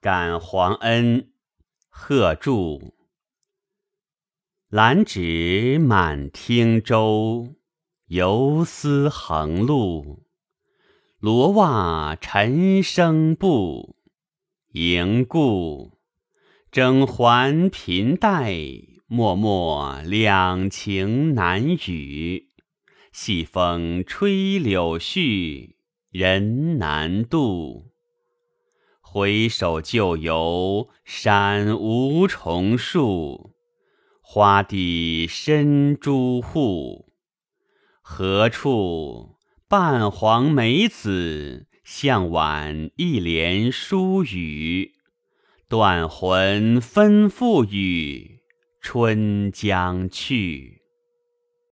感皇恩，贺铸。兰芷满汀洲，游丝横路。罗袜陈生步，迎顾。征还频带，脉脉两情难语。细风吹柳絮，人难渡。回首旧游，山无重树，花地深朱户。何处半黄梅子，向晚一帘疏雨。断魂分付语，春将去。